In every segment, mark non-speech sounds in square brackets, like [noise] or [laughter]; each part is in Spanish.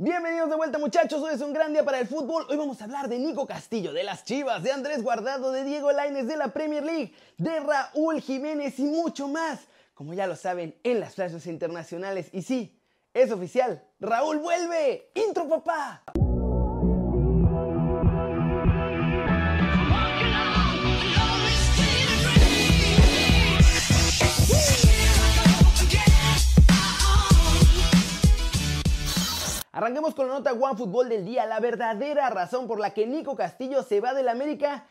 Bienvenidos de vuelta muchachos, hoy es un gran día para el fútbol. Hoy vamos a hablar de Nico Castillo, de las Chivas, de Andrés Guardado, de Diego Laines de la Premier League, de Raúl Jiménez y mucho más. Como ya lo saben, en las flashes internacionales. Y sí, es oficial, Raúl vuelve. Intro papá. Arranquemos con la nota One Fútbol del día, la verdadera razón por la que Nico Castillo se va del América.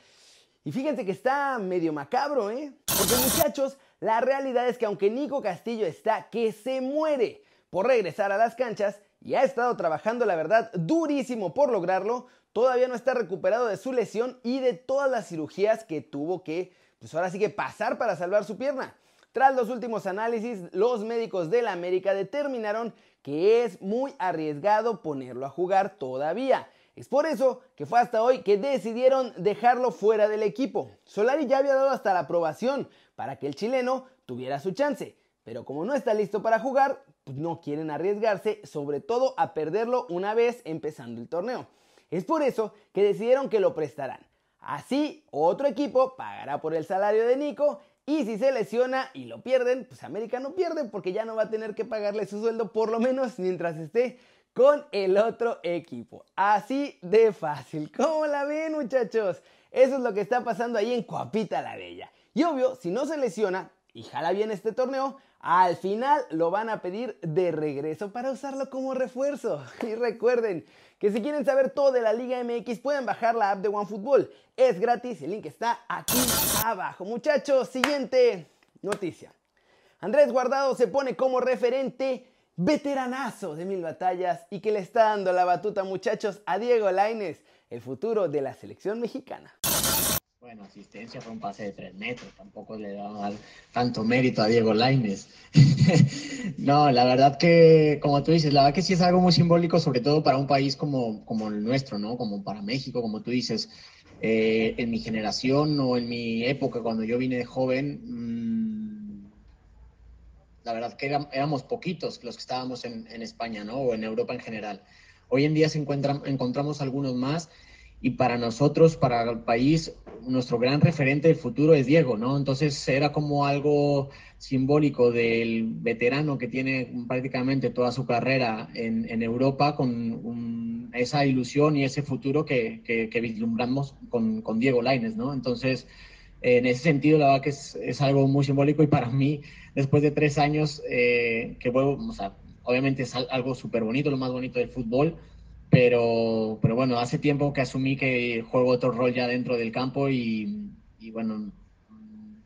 Y fíjense que está medio macabro, ¿eh? Porque muchachos, la realidad es que aunque Nico Castillo está que se muere por regresar a las canchas y ha estado trabajando, la verdad, durísimo por lograrlo, todavía no está recuperado de su lesión y de todas las cirugías que tuvo que, pues ahora sí que pasar para salvar su pierna. Tras los últimos análisis, los médicos de la América determinaron que es muy arriesgado ponerlo a jugar todavía. Es por eso que fue hasta hoy que decidieron dejarlo fuera del equipo. Solari ya había dado hasta la aprobación para que el chileno tuviera su chance, pero como no está listo para jugar, pues no quieren arriesgarse, sobre todo a perderlo una vez empezando el torneo. Es por eso que decidieron que lo prestarán. Así, otro equipo pagará por el salario de Nico y si se lesiona y lo pierden, pues América no pierde porque ya no va a tener que pagarle su sueldo por lo menos mientras esté con el otro equipo. Así de fácil. ¿Cómo la ven muchachos? Eso es lo que está pasando ahí en Coapita la Bella. Y obvio, si no se lesiona y jala bien este torneo, al final lo van a pedir de regreso para usarlo como refuerzo. [laughs] Y recuerden que si quieren saber todo de la Liga MX pueden bajar la app de OneFootball. Es gratis, el link está aquí abajo. Muchachos, siguiente noticia. Andrés Guardado se pone como referente veteranazo de mil batallas y que le está dando la batuta, muchachos, a Diego Laines, el futuro de la selección mexicana. Bueno, asistencia fue un pase de tres metros, tampoco le da tanto mérito a Diego Laines. [laughs] no, la verdad que, como tú dices, la verdad que sí es algo muy simbólico, sobre todo para un país como, como el nuestro, ¿no? Como para México, como tú dices. Eh, en mi generación o en mi época, cuando yo vine de joven, mmm, la verdad que éramos poquitos los que estábamos en, en, España, ¿no? O en Europa en general. Hoy en día se encuentran, encontramos algunos más y para nosotros, para el país, nuestro gran referente del futuro es Diego, ¿no? Entonces era como algo simbólico del veterano que tiene prácticamente toda su carrera en, en Europa con esa ilusión y ese futuro que, que, vislumbramos con, con, Diego Laines, ¿no? Entonces, en ese sentido, la verdad que es, es algo muy simbólico y para mí, después de tres años, eh, que vuelvo, o sea, obviamente es algo súper bonito, lo más bonito del fútbol, pero, pero bueno, hace tiempo que asumí que juego otro rol ya dentro del campo y, y bueno,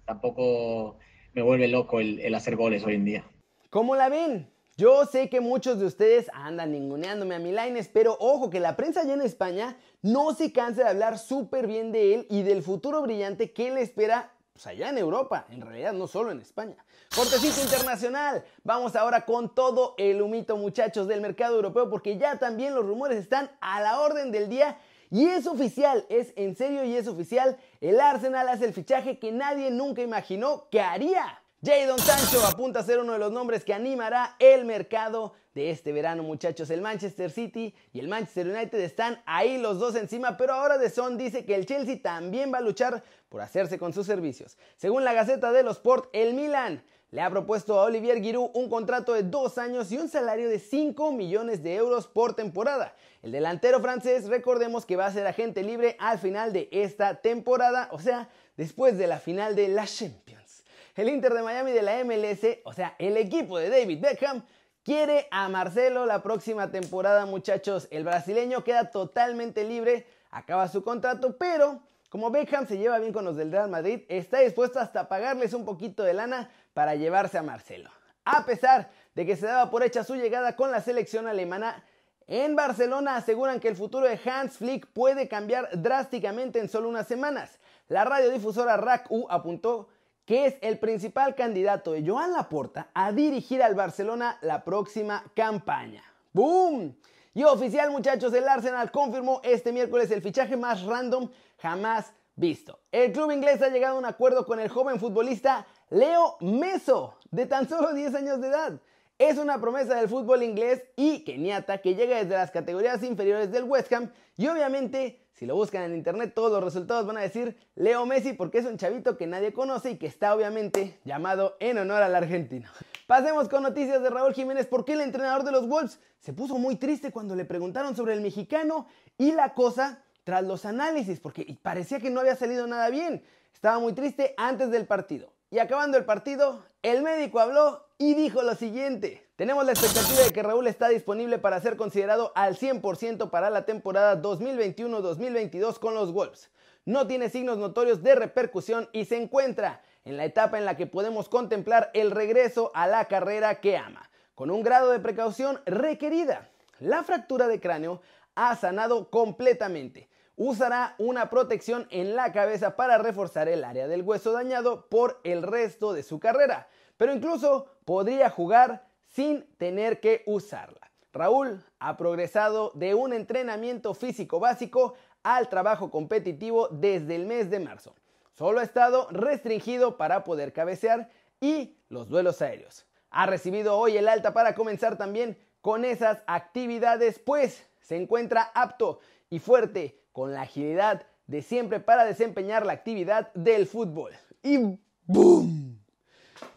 tampoco me vuelve loco el, hacer goles hoy en día. ¿Cómo la ven? Yo sé que muchos de ustedes andan ninguneándome a Milaines, pero ojo que la prensa allá en España no se cansa de hablar súper bien de él y del futuro brillante que le espera pues allá en Europa, en realidad no solo en España. Cortecito internacional, vamos ahora con todo el humito muchachos del mercado europeo porque ya también los rumores están a la orden del día y es oficial, es en serio y es oficial, el Arsenal hace el fichaje que nadie nunca imaginó que haría. Jadon Sancho apunta a ser uno de los nombres que animará el mercado de este verano, muchachos. El Manchester City y el Manchester United están ahí los dos encima, pero ahora De Son dice que el Chelsea también va a luchar por hacerse con sus servicios. Según la Gaceta de los Sport, el Milan le ha propuesto a Olivier Giroud un contrato de dos años y un salario de 5 millones de euros por temporada. El delantero francés, recordemos que va a ser agente libre al final de esta temporada, o sea, después de la final de la Champions. El Inter de Miami de la MLS, o sea, el equipo de David Beckham, quiere a Marcelo la próxima temporada, muchachos. El brasileño queda totalmente libre, acaba su contrato, pero como Beckham se lleva bien con los del Real Madrid, está dispuesto hasta pagarles un poquito de lana para llevarse a Marcelo. A pesar de que se daba por hecha su llegada con la selección alemana, en Barcelona aseguran que el futuro de Hans Flick puede cambiar drásticamente en solo unas semanas. La radiodifusora RAC-U apuntó que es el principal candidato de Joan Laporta a dirigir al Barcelona la próxima campaña. ¡Boom! Y oficial muchachos, el Arsenal confirmó este miércoles el fichaje más random jamás visto. El club inglés ha llegado a un acuerdo con el joven futbolista Leo Meso, de tan solo 10 años de edad. es una promesa del fútbol inglés y keniata que llega desde las categorías inferiores del West Ham y obviamente si lo buscan en internet todos los resultados van a decir Leo Messi porque es un chavito que nadie conoce y que está obviamente llamado en honor al argentino. Pasemos con noticias de Raúl Jiménez porque el entrenador de los Wolves se puso muy triste cuando le preguntaron sobre el mexicano y la cosa tras los análisis porque parecía que no había salido nada bien. Estaba muy triste antes del partido. Y acabando el partido, el médico habló y dijo lo siguiente. Tenemos la expectativa de que Raúl está disponible para ser considerado al 100% para la temporada 2021-2022 con los Wolves. No tiene signos notorios de repercusión y se encuentra en la etapa en la que podemos contemplar el regreso a la carrera que ama, con un grado de precaución requerida. La fractura de cráneo ha sanado completamente usará una protección en la cabeza para reforzar el área del hueso dañado por el resto de su carrera, pero incluso podría jugar sin tener que usarla. Raúl ha progresado de un entrenamiento físico básico al trabajo competitivo desde el mes de marzo. Solo ha estado restringido para poder cabecear y los duelos aéreos. Ha recibido hoy el alta para comenzar también con esas actividades, pues se encuentra apto y fuerte con la agilidad de siempre para desempeñar la actividad del fútbol. Y ¡boom!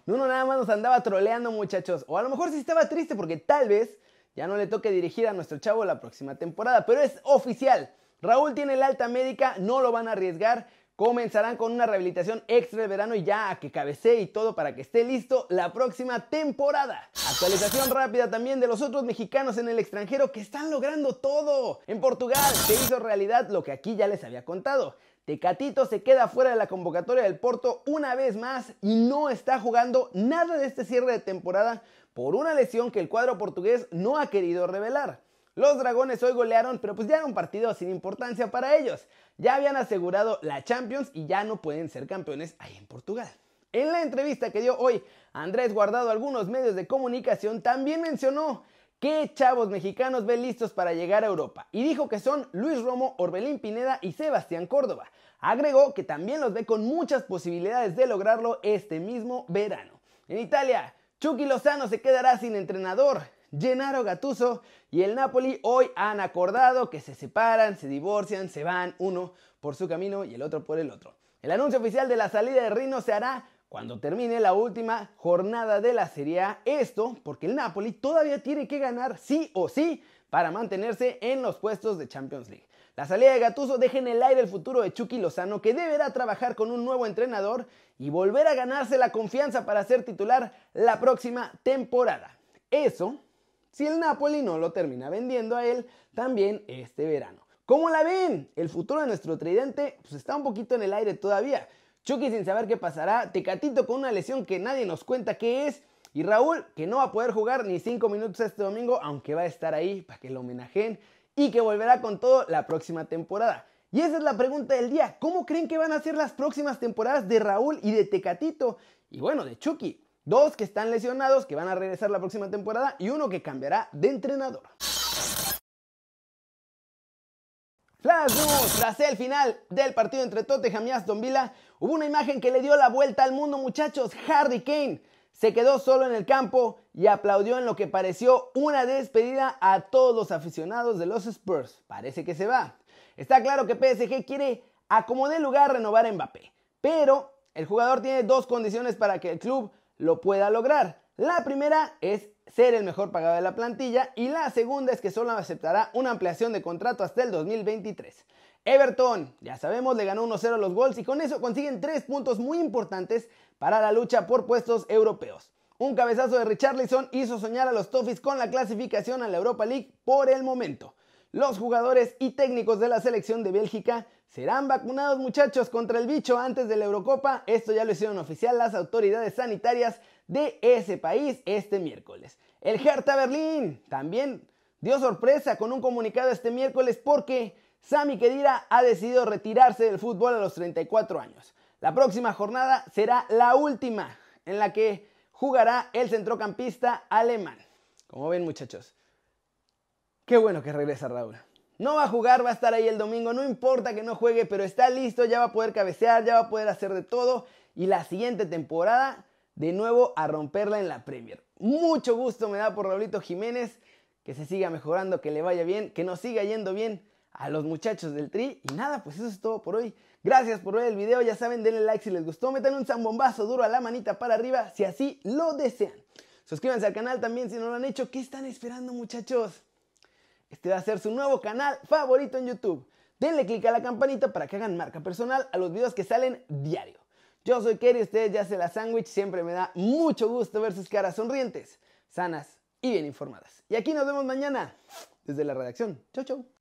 Nuno nada más nos andaba troleando muchachos. O a lo mejor sí estaba triste porque tal vez ya no le toque dirigir a nuestro chavo la próxima temporada. Pero es oficial. Raúl tiene la alta médica, no lo van a arriesgar comenzarán con una rehabilitación extra de verano y ya a que cabecee y todo para que esté listo la próxima temporada. Actualización rápida también de los otros mexicanos en el extranjero que están logrando todo. En Portugal se hizo realidad lo que aquí ya les había contado. Tecatito se queda fuera de la convocatoria del Porto una vez más y no está jugando nada de este cierre de temporada por una lesión que el cuadro portugués no ha querido revelar. Los dragones hoy golearon, pero pues ya era un partido sin importancia para ellos. Ya habían asegurado la Champions y ya no pueden ser campeones ahí en Portugal. En la entrevista que dio hoy Andrés Guardado a algunos medios de comunicación, también mencionó qué chavos mexicanos ve listos para llegar a Europa y dijo que son Luis Romo, Orbelín Pineda y Sebastián Córdoba. Agregó que también los ve con muchas posibilidades de lograrlo este mismo verano. En Italia, Chucky Lozano se quedará sin entrenador. Gennaro Gattuso y el Napoli hoy han acordado que se separan, se divorcian, se van uno por su camino y el otro por el otro. El anuncio oficial de la salida de Rino se hará cuando termine la última jornada de la Serie A. Esto porque el Napoli todavía tiene que ganar sí o sí para mantenerse en los puestos de Champions League. La salida de Gattuso deja en el aire el futuro de Chucky Lozano, que deberá trabajar con un nuevo entrenador y volver a ganarse la confianza para ser titular la próxima temporada. Eso si el Napoli no lo termina vendiendo a él también este verano. ¿Cómo la ven? El futuro de nuestro tridente pues, está un poquito en el aire todavía. Chucky sin saber qué pasará, Tecatito con una lesión que nadie nos cuenta qué es, y Raúl que no va a poder jugar ni 5 minutos este domingo, aunque va a estar ahí para que lo homenajeen, y que volverá con todo la próxima temporada. Y esa es la pregunta del día, ¿cómo creen que van a ser las próximas temporadas de Raúl y de Tecatito? Y bueno, de Chucky. Dos que están lesionados, que van a regresar la próxima temporada, y uno que cambiará de entrenador. Flash tras el final del partido entre Tottenham y Aston Villa, hubo una imagen que le dio la vuelta al mundo, muchachos. Harry Kane se quedó solo en el campo y aplaudió en lo que pareció una despedida a todos los aficionados de los Spurs. Parece que se va. Está claro que PSG quiere acomodar lugar renovar a Mbappé, pero el jugador tiene dos condiciones para que el club lo pueda lograr. La primera es ser el mejor pagado de la plantilla y la segunda es que solo aceptará una ampliación de contrato hasta el 2023. Everton, ya sabemos, le ganó 1-0 a los Wolves y con eso consiguen tres puntos muy importantes para la lucha por puestos europeos. Un cabezazo de Richarlison hizo soñar a los Toffees con la clasificación a la Europa League por el momento. Los jugadores y técnicos de la selección de Bélgica serán vacunados muchachos contra el bicho antes de la Eurocopa. Esto ya lo hicieron oficial las autoridades sanitarias de ese país este miércoles. El Hertha Berlín también dio sorpresa con un comunicado este miércoles porque Sami Khedira ha decidido retirarse del fútbol a los 34 años. La próxima jornada será la última en la que jugará el centrocampista alemán. Como ven muchachos, Qué bueno que regresa Raúl. No va a jugar, va a estar ahí el domingo, no importa que no juegue, pero está listo, ya va a poder cabecear, ya va a poder hacer de todo. Y la siguiente temporada, de nuevo a romperla en la Premier. mucho gusto me da por Raulito Jiménez, que se siga mejorando, que le vaya bien, que nos siga yendo bien a los muchachos del Tri. Y nada, pues eso es todo por hoy. Gracias por ver el video, ya saben, denle like si les gustó, metan un zambombazo duro a la manita para arriba si así lo desean. Suscríbanse al canal también si no lo han hecho. ¿Qué están esperando muchachos? Este va a ser su nuevo canal favorito en YouTube. Denle click a la campanita para que hagan marca personal a los videos que salen diario. Yo soy Kerry, ustedes ya se la sándwich, siempre me da mucho gusto ver sus caras sonrientes, sanas y bien informadas. Y aquí nos vemos mañana desde la redacción. Chau, chau.